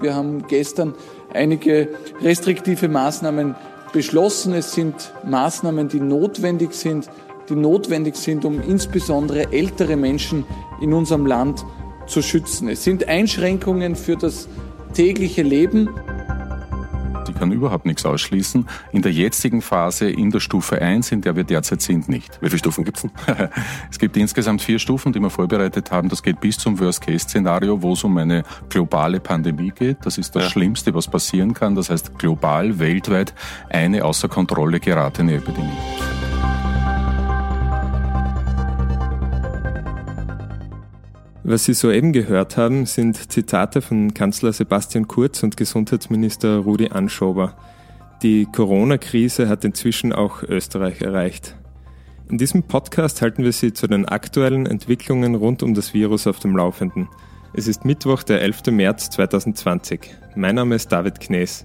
Wir haben gestern einige restriktive Maßnahmen beschlossen. Es sind Maßnahmen, die notwendig sind, die notwendig sind, um insbesondere ältere Menschen in unserem Land zu schützen. Es sind Einschränkungen für das tägliche Leben kann überhaupt nichts ausschließen. In der jetzigen Phase, in der Stufe 1, in der wir derzeit sind, nicht. Wie viele Stufen gibt's denn? es gibt insgesamt vier Stufen, die wir vorbereitet haben. Das geht bis zum Worst-Case-Szenario, wo es um eine globale Pandemie geht. Das ist das ja. Schlimmste, was passieren kann. Das heißt, global, weltweit eine außer Kontrolle geratene Epidemie. Was Sie soeben gehört haben, sind Zitate von Kanzler Sebastian Kurz und Gesundheitsminister Rudi Anschober. Die Corona-Krise hat inzwischen auch Österreich erreicht. In diesem Podcast halten wir Sie zu den aktuellen Entwicklungen rund um das Virus auf dem Laufenden. Es ist Mittwoch, der 11. März 2020. Mein Name ist David Knees.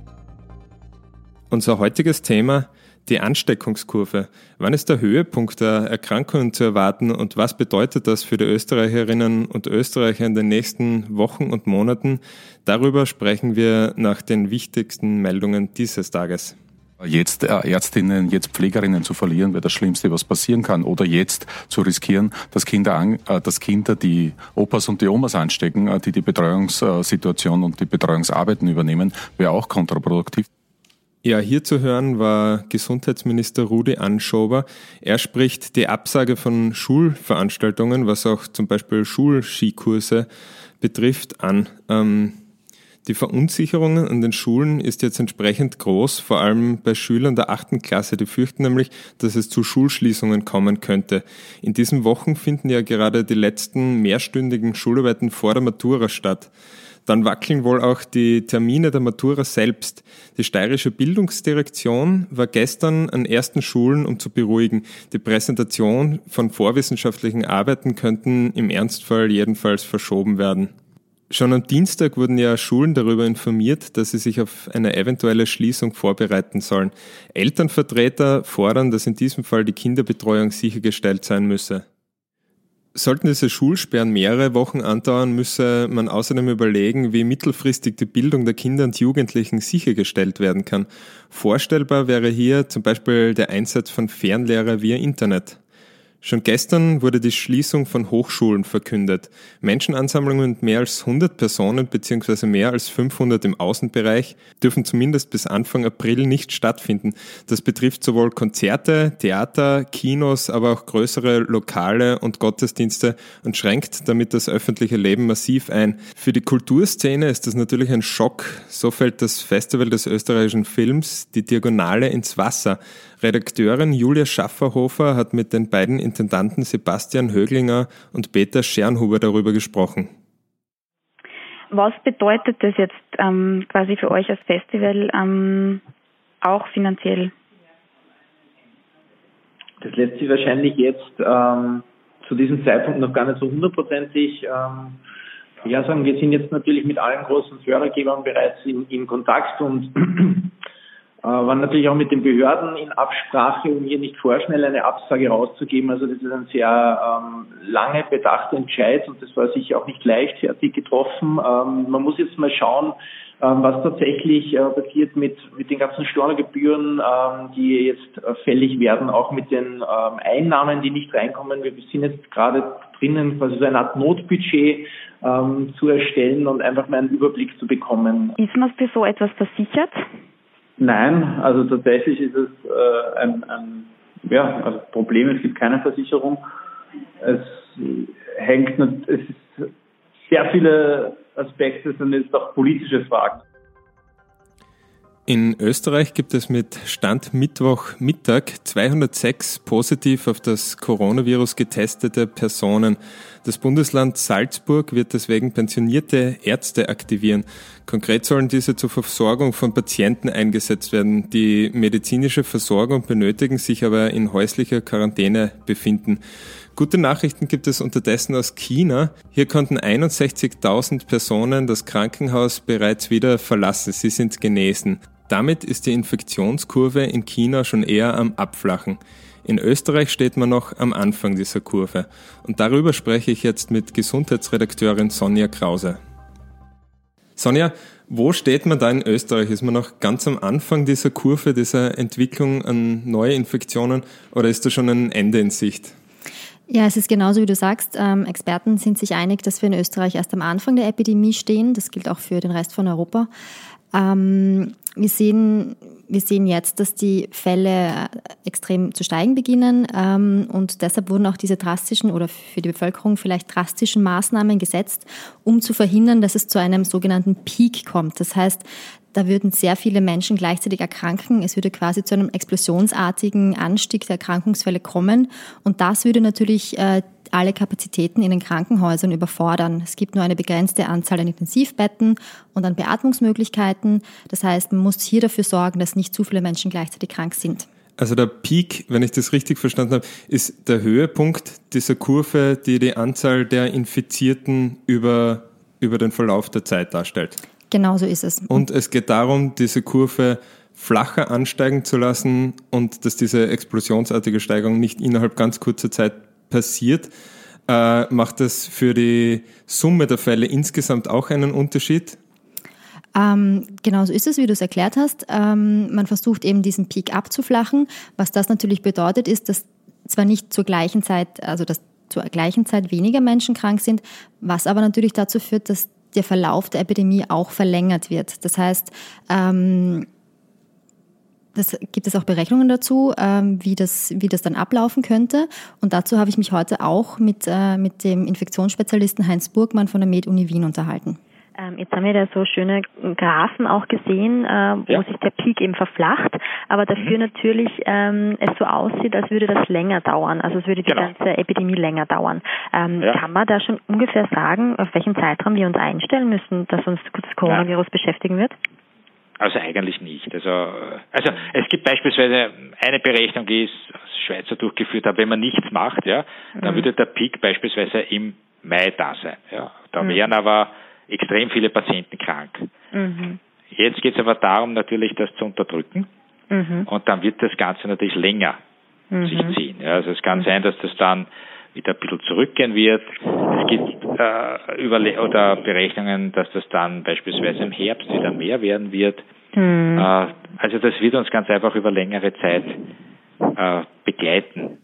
Unser heutiges Thema die Ansteckungskurve. Wann ist der Höhepunkt der Erkrankungen zu erwarten und was bedeutet das für die Österreicherinnen und Österreicher in den nächsten Wochen und Monaten? Darüber sprechen wir nach den wichtigsten Meldungen dieses Tages. Jetzt äh, Ärztinnen, jetzt Pflegerinnen zu verlieren, wäre das Schlimmste, was passieren kann. Oder jetzt zu riskieren, dass Kinder, äh, dass Kinder die Opas und die Omas anstecken, äh, die die Betreuungssituation und die Betreuungsarbeiten übernehmen, wäre auch kontraproduktiv. Ja, hier zu hören war Gesundheitsminister Rudi Anschober. Er spricht die Absage von Schulveranstaltungen, was auch zum Beispiel Schulskikurse betrifft, an. Ähm, die Verunsicherung an den Schulen ist jetzt entsprechend groß, vor allem bei Schülern der achten Klasse. Die fürchten nämlich, dass es zu Schulschließungen kommen könnte. In diesen Wochen finden ja gerade die letzten mehrstündigen Schularbeiten vor der Matura statt. Dann wackeln wohl auch die Termine der Matura selbst. Die steirische Bildungsdirektion war gestern an ersten Schulen, um zu beruhigen. Die Präsentation von vorwissenschaftlichen Arbeiten könnten im Ernstfall jedenfalls verschoben werden. Schon am Dienstag wurden ja Schulen darüber informiert, dass sie sich auf eine eventuelle Schließung vorbereiten sollen. Elternvertreter fordern, dass in diesem Fall die Kinderbetreuung sichergestellt sein müsse. Sollten diese Schulsperren mehrere Wochen andauern, müsse man außerdem überlegen, wie mittelfristig die Bildung der Kinder und Jugendlichen sichergestellt werden kann. Vorstellbar wäre hier zum Beispiel der Einsatz von Fernlehrer via Internet. Schon gestern wurde die Schließung von Hochschulen verkündet. Menschenansammlungen mit mehr als 100 Personen bzw. mehr als 500 im Außenbereich dürfen zumindest bis Anfang April nicht stattfinden. Das betrifft sowohl Konzerte, Theater, Kinos, aber auch größere Lokale und Gottesdienste und schränkt damit das öffentliche Leben massiv ein. Für die Kulturszene ist das natürlich ein Schock. So fällt das Festival des österreichischen Films, die Diagonale, ins Wasser. Redakteurin Julia Schafferhofer hat mit den beiden Intendanten Sebastian Höglinger und Peter Schernhuber darüber gesprochen. Was bedeutet das jetzt ähm, quasi für euch als Festival ähm, auch finanziell? Das lässt sich wahrscheinlich jetzt ähm, zu diesem Zeitpunkt noch gar nicht so hundertprozentig ähm, ja sagen. Wir sind jetzt natürlich mit allen großen Fördergebern bereits in, in Kontakt und waren natürlich auch mit den Behörden in Absprache, um hier nicht vorschnell eine Absage rauszugeben. Also das ist ein sehr ähm, lange bedachter Entscheid und das war sicher auch nicht leichtfertig getroffen. Ähm, man muss jetzt mal schauen, ähm, was tatsächlich äh, passiert mit, mit den ganzen Steuergebühren, ähm, die jetzt äh, fällig werden, auch mit den ähm, Einnahmen, die nicht reinkommen. Wir sind jetzt gerade drinnen, quasi so eine Art Notbudget ähm, zu erstellen und einfach mal einen Überblick zu bekommen. Ist man für so etwas versichert? Nein, also tatsächlich ist es äh, ein, ein ja, also Problem, es gibt keine Versicherung. Es hängt, es ist sehr viele Aspekte sind jetzt auch politische Fragen. In Österreich gibt es mit Stand Mittwoch Mittag 206 positiv auf das Coronavirus getestete Personen. Das Bundesland Salzburg wird deswegen pensionierte Ärzte aktivieren. Konkret sollen diese zur Versorgung von Patienten eingesetzt werden, die medizinische Versorgung benötigen, sich aber in häuslicher Quarantäne befinden. Gute Nachrichten gibt es unterdessen aus China. Hier konnten 61.000 Personen das Krankenhaus bereits wieder verlassen. Sie sind genesen. Damit ist die Infektionskurve in China schon eher am Abflachen. In Österreich steht man noch am Anfang dieser Kurve. Und darüber spreche ich jetzt mit Gesundheitsredakteurin Sonja Krause. Sonja, wo steht man da in Österreich? Ist man noch ganz am Anfang dieser Kurve, dieser Entwicklung an neue Infektionen oder ist da schon ein Ende in Sicht? Ja, es ist genauso wie du sagst. Ähm, Experten sind sich einig, dass wir in Österreich erst am Anfang der Epidemie stehen. Das gilt auch für den Rest von Europa. Ähm, wir sehen, wir sehen jetzt, dass die Fälle extrem zu steigen beginnen ähm, und deshalb wurden auch diese drastischen oder für die Bevölkerung vielleicht drastischen Maßnahmen gesetzt, um zu verhindern, dass es zu einem sogenannten Peak kommt. Das heißt, da würden sehr viele Menschen gleichzeitig erkranken. Es würde quasi zu einem explosionsartigen Anstieg der Erkrankungsfälle kommen. Und das würde natürlich äh, alle Kapazitäten in den Krankenhäusern überfordern. Es gibt nur eine begrenzte Anzahl an Intensivbetten und an Beatmungsmöglichkeiten. Das heißt, man muss hier dafür sorgen, dass nicht zu viele Menschen gleichzeitig krank sind. Also der Peak, wenn ich das richtig verstanden habe, ist der Höhepunkt dieser Kurve, die die Anzahl der Infizierten über, über den Verlauf der Zeit darstellt. Genau so ist es. Und es geht darum, diese Kurve flacher ansteigen zu lassen und dass diese explosionsartige Steigerung nicht innerhalb ganz kurzer Zeit passiert, äh, macht das für die Summe der Fälle insgesamt auch einen Unterschied? Ähm, genau so ist es, wie du es erklärt hast. Ähm, man versucht eben diesen Peak abzuflachen. Was das natürlich bedeutet, ist, dass zwar nicht zur gleichen Zeit, also dass zur gleichen Zeit weniger Menschen krank sind, was aber natürlich dazu führt, dass der Verlauf der Epidemie auch verlängert wird. Das heißt, ähm, das gibt es auch Berechnungen dazu, ähm, wie, das, wie das dann ablaufen könnte. Und dazu habe ich mich heute auch mit, äh, mit dem Infektionsspezialisten Heinz Burgmann von der Med-Uni Wien unterhalten. Ähm, jetzt haben wir da so schöne Graphen auch gesehen, äh, wo ja. sich der Peak eben verflacht, aber dafür mhm. natürlich ähm, es so aussieht, als würde das länger dauern, also es würde die genau. ganze Epidemie länger dauern. Ähm, ja. Kann man da schon ungefähr sagen, auf welchen Zeitraum wir uns einstellen müssen, dass uns das Coronavirus ja. beschäftigen wird? Also eigentlich nicht. Also, also es gibt beispielsweise eine Berechnung, die ist aus Schweizer durchgeführt hat, wenn man nichts macht, ja, dann mhm. würde der Peak beispielsweise im Mai da sein. Ja. Da mhm. wären aber extrem viele Patienten krank. Mhm. Jetzt geht es aber darum, natürlich das zu unterdrücken. Mhm. Und dann wird das Ganze natürlich länger mhm. sich ziehen. Ja. Also es kann sein, dass das dann wieder ein bisschen zurückgehen wird. Es gibt äh, Überle oder Berechnungen, dass das dann beispielsweise im Herbst wieder mehr werden wird. Mhm. Äh, also das wird uns ganz einfach über längere Zeit äh, begleiten.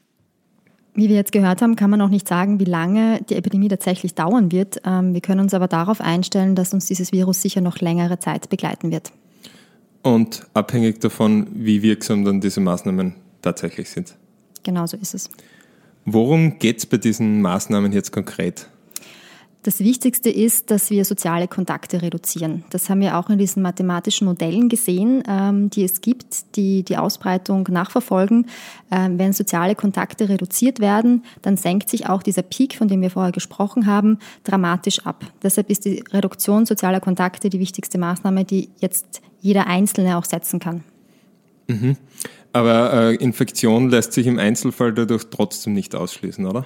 Wie wir jetzt gehört haben, kann man auch nicht sagen, wie lange die Epidemie tatsächlich dauern wird. Ähm, wir können uns aber darauf einstellen, dass uns dieses Virus sicher noch längere Zeit begleiten wird. Und abhängig davon, wie wirksam dann diese Maßnahmen tatsächlich sind. Genau so ist es. Worum geht es bei diesen Maßnahmen jetzt konkret? Das Wichtigste ist, dass wir soziale Kontakte reduzieren. Das haben wir auch in diesen mathematischen Modellen gesehen, ähm, die es gibt, die die Ausbreitung nachverfolgen. Ähm, wenn soziale Kontakte reduziert werden, dann senkt sich auch dieser Peak, von dem wir vorher gesprochen haben, dramatisch ab. Deshalb ist die Reduktion sozialer Kontakte die wichtigste Maßnahme, die jetzt jeder Einzelne auch setzen kann. Mhm. Aber äh, Infektion lässt sich im Einzelfall dadurch trotzdem nicht ausschließen, oder?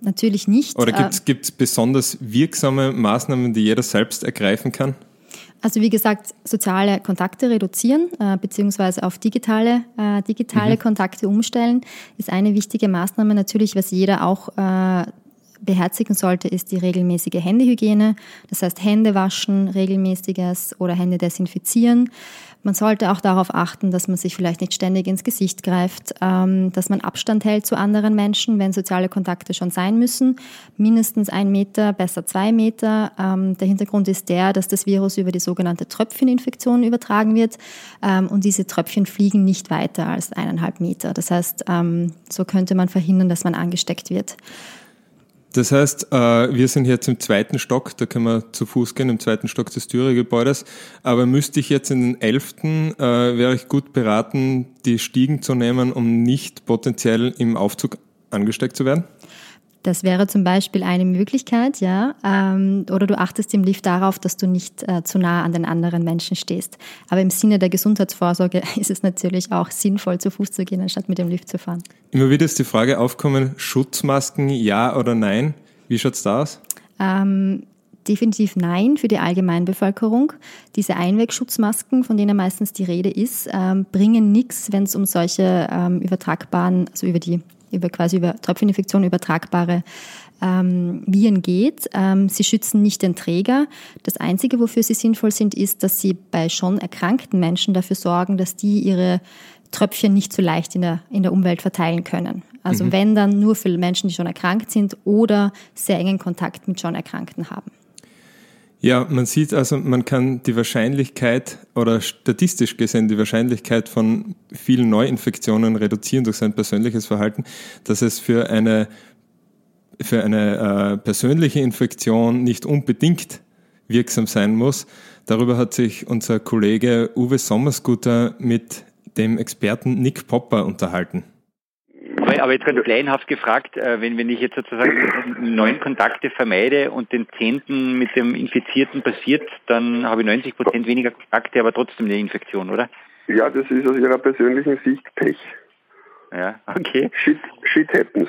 Natürlich nicht. Oder gibt es äh, besonders wirksame Maßnahmen, die jeder selbst ergreifen kann? Also wie gesagt, soziale Kontakte reduzieren äh, beziehungsweise auf digitale, äh, digitale mhm. Kontakte umstellen ist eine wichtige Maßnahme. Natürlich, was jeder auch äh, beherzigen sollte, ist die regelmäßige Händehygiene. Das heißt Hände waschen, regelmäßiges oder Hände desinfizieren. Man sollte auch darauf achten, dass man sich vielleicht nicht ständig ins Gesicht greift, ähm, dass man Abstand hält zu anderen Menschen, wenn soziale Kontakte schon sein müssen. Mindestens ein Meter, besser zwei Meter. Ähm, der Hintergrund ist der, dass das Virus über die sogenannte Tröpfcheninfektion übertragen wird ähm, und diese Tröpfchen fliegen nicht weiter als eineinhalb Meter. Das heißt, so könnte man verhindern, dass man angesteckt wird. Das heißt, äh, wir sind jetzt im zweiten Stock, da können wir zu Fuß gehen, im zweiten Stock des Dürer-Gebäudes. Aber müsste ich jetzt in den elften, äh, wäre ich gut beraten, die Stiegen zu nehmen, um nicht potenziell im Aufzug angesteckt zu werden? Das wäre zum Beispiel eine Möglichkeit, ja. Ähm, oder du achtest im Lift darauf, dass du nicht äh, zu nah an den anderen Menschen stehst. Aber im Sinne der Gesundheitsvorsorge ist es natürlich auch sinnvoll, zu Fuß zu gehen, anstatt mit dem Lift zu fahren. Immer wieder ist die Frage aufkommen, Schutzmasken ja oder nein? Wie schaut es da aus? Ähm, definitiv nein für die Allgemeinbevölkerung. Diese Einwegschutzmasken, von denen meistens die Rede ist, ähm, bringen nichts, wenn es um solche ähm, übertragbaren, also über die über quasi über Tröpfcheninfektion übertragbare ähm, Viren geht. Ähm, sie schützen nicht den Träger. Das Einzige, wofür sie sinnvoll sind, ist, dass sie bei schon erkrankten Menschen dafür sorgen, dass die ihre Tröpfchen nicht so leicht in der, in der Umwelt verteilen können. Also mhm. wenn dann nur für Menschen, die schon erkrankt sind oder sehr engen Kontakt mit schon Erkrankten haben. Ja, man sieht also, man kann die Wahrscheinlichkeit oder statistisch gesehen die Wahrscheinlichkeit von vielen Neuinfektionen reduzieren durch sein persönliches Verhalten, dass es für eine, für eine äh, persönliche Infektion nicht unbedingt wirksam sein muss. Darüber hat sich unser Kollege Uwe Sommersguter mit dem Experten Nick Popper unterhalten. Aber jetzt ganz kleinhaft gefragt, äh, wenn, wenn ich jetzt sozusagen neun Kontakte vermeide und den zehnten mit dem Infizierten passiert, dann habe ich 90 Prozent weniger Kontakte, aber trotzdem eine Infektion, oder? Ja, das ist aus Ihrer persönlichen Sicht Pech. Ja, okay. Shit, shit happens.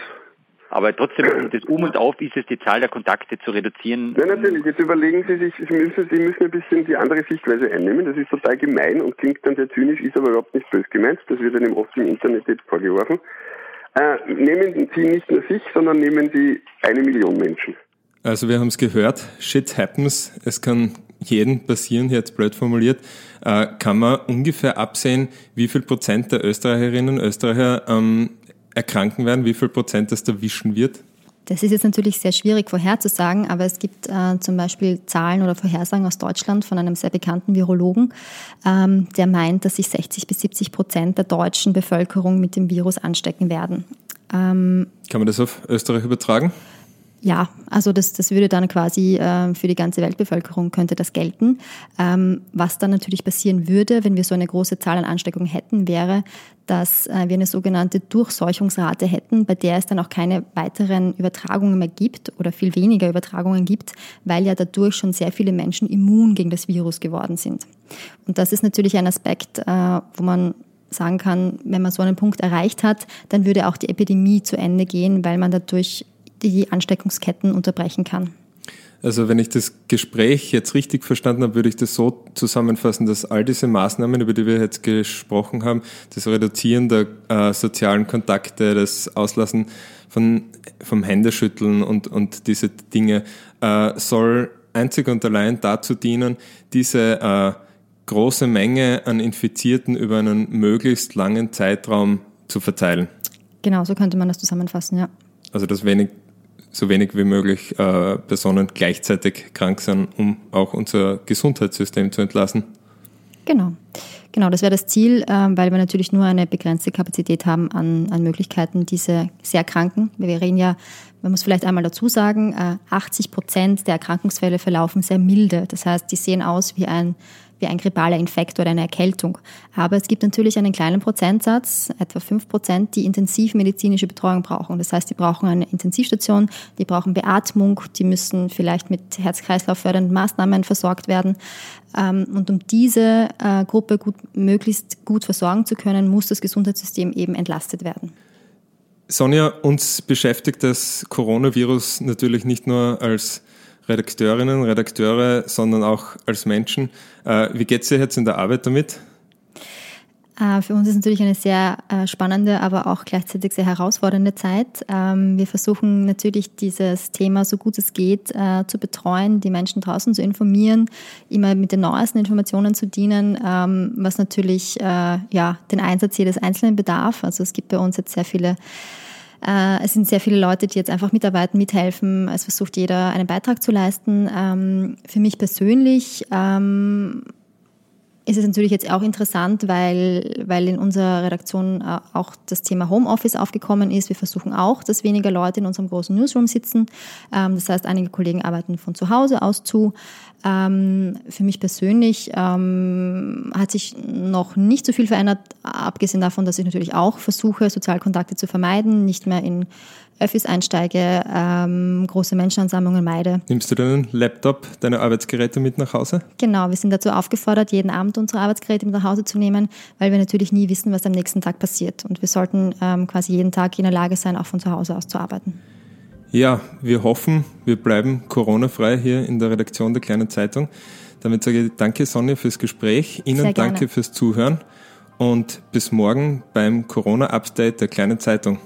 Aber trotzdem, das Um und Auf ist es, die Zahl der Kontakte zu reduzieren. Nein, natürlich. Jetzt überlegen Sie sich, Sie müssen, Sie müssen ein bisschen die andere Sichtweise einnehmen. Das ist total gemein und klingt dann sehr zynisch, ist aber überhaupt nicht böse gemeint. Das wird einem oft im Internet jetzt vorgeworfen. Äh, nehmen Sie nicht nur sich, sondern nehmen Sie eine Million Menschen. Also wir haben es gehört, shit happens, es kann jeden passieren, jetzt blöd formuliert. Äh, kann man ungefähr absehen, wie viel Prozent der Österreicherinnen und Österreicher ähm, erkranken werden, wie viel Prozent das erwischen wird? Das ist jetzt natürlich sehr schwierig vorherzusagen, aber es gibt äh, zum Beispiel Zahlen oder Vorhersagen aus Deutschland von einem sehr bekannten Virologen, ähm, der meint, dass sich 60 bis 70 Prozent der deutschen Bevölkerung mit dem Virus anstecken werden. Ähm, Kann man das auf Österreich übertragen? Ja, also das, das würde dann quasi äh, für die ganze Weltbevölkerung könnte das gelten. Ähm, was dann natürlich passieren würde, wenn wir so eine große Zahl an Ansteckungen hätten, wäre, dass äh, wir eine sogenannte Durchseuchungsrate hätten, bei der es dann auch keine weiteren Übertragungen mehr gibt oder viel weniger Übertragungen gibt, weil ja dadurch schon sehr viele Menschen immun gegen das Virus geworden sind. Und das ist natürlich ein Aspekt, äh, wo man sagen kann, wenn man so einen Punkt erreicht hat, dann würde auch die Epidemie zu Ende gehen, weil man dadurch die Ansteckungsketten unterbrechen kann. Also wenn ich das Gespräch jetzt richtig verstanden habe, würde ich das so zusammenfassen, dass all diese Maßnahmen, über die wir jetzt gesprochen haben, das Reduzieren der äh, sozialen Kontakte, das Auslassen von, vom Händeschütteln und, und diese Dinge, äh, soll einzig und allein dazu dienen, diese äh, große Menge an Infizierten über einen möglichst langen Zeitraum zu verteilen. Genau, so könnte man das zusammenfassen, ja. Also dass wenig so wenig wie möglich äh, Personen gleichzeitig krank sind, um auch unser Gesundheitssystem zu entlassen. Genau. Genau, das wäre das Ziel, ähm, weil wir natürlich nur eine begrenzte Kapazität haben an, an Möglichkeiten, diese sehr Kranken. Wir reden ja, man muss vielleicht einmal dazu sagen, 80 äh, Prozent der Erkrankungsfälle verlaufen sehr milde. Das heißt, die sehen aus wie ein wie ein grippaler Infekt oder eine Erkältung. Aber es gibt natürlich einen kleinen Prozentsatz, etwa fünf Prozent, die intensivmedizinische Betreuung brauchen. Das heißt, die brauchen eine Intensivstation, die brauchen Beatmung, die müssen vielleicht mit Herz-Kreislauf-fördernden Maßnahmen versorgt werden. Ähm, und um diese äh, Gruppe gut, möglichst gut versorgen zu können, muss das Gesundheitssystem eben entlastet werden. Sonja, uns beschäftigt das Coronavirus natürlich nicht nur als Redakteurinnen, Redakteure, sondern auch als Menschen. Äh, wie geht es dir jetzt in der Arbeit damit? Äh, für uns ist es natürlich eine sehr äh, spannende, aber auch gleichzeitig sehr herausfordernde Zeit. Ähm, wir versuchen natürlich dieses Thema so gut es geht zu betreuen, die Menschen draußen zu informieren, immer mit den neuesten Informationen zu dienen, ähm, was natürlich ja, den Einsatz jedes Einzelnen bedarf. Also es gibt bei uns jetzt sehr viele äh, es sind sehr viele Leute, die jetzt einfach mitarbeiten, mithelfen. Es versucht jeder einen Beitrag zu leisten. Ähm, für mich persönlich ähm, ist es natürlich jetzt auch interessant, weil, weil in unserer Redaktion äh, auch das Thema Homeoffice aufgekommen ist. Wir versuchen auch, dass weniger Leute in unserem großen Newsroom sitzen. Ähm, das heißt, einige Kollegen arbeiten von zu Hause aus zu. Ähm, für mich persönlich ähm, hat sich noch nicht so viel verändert, abgesehen davon, dass ich natürlich auch versuche, Sozialkontakte zu vermeiden, nicht mehr in Öffis einsteige, ähm, große Menschenansammlungen meide. Nimmst du deinen Laptop, deine Arbeitsgeräte mit nach Hause? Genau, wir sind dazu aufgefordert, jeden Abend unsere Arbeitsgeräte mit nach Hause zu nehmen, weil wir natürlich nie wissen, was am nächsten Tag passiert. Und wir sollten ähm, quasi jeden Tag in der Lage sein, auch von zu Hause aus zu arbeiten. Ja, wir hoffen, wir bleiben Corona-frei hier in der Redaktion der Kleinen Zeitung. Damit sage ich danke, Sonja, fürs Gespräch. Ihnen danke fürs Zuhören und bis morgen beim Corona-Update der Kleinen Zeitung.